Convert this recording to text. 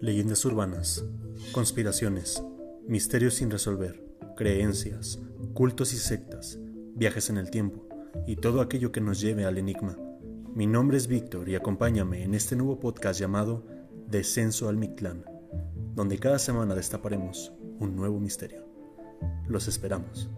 Leyendas urbanas, conspiraciones, misterios sin resolver, creencias, cultos y sectas, viajes en el tiempo y todo aquello que nos lleve al enigma. Mi nombre es Víctor y acompáñame en este nuevo podcast llamado Descenso al Mictlán, donde cada semana destaparemos un nuevo misterio. Los esperamos.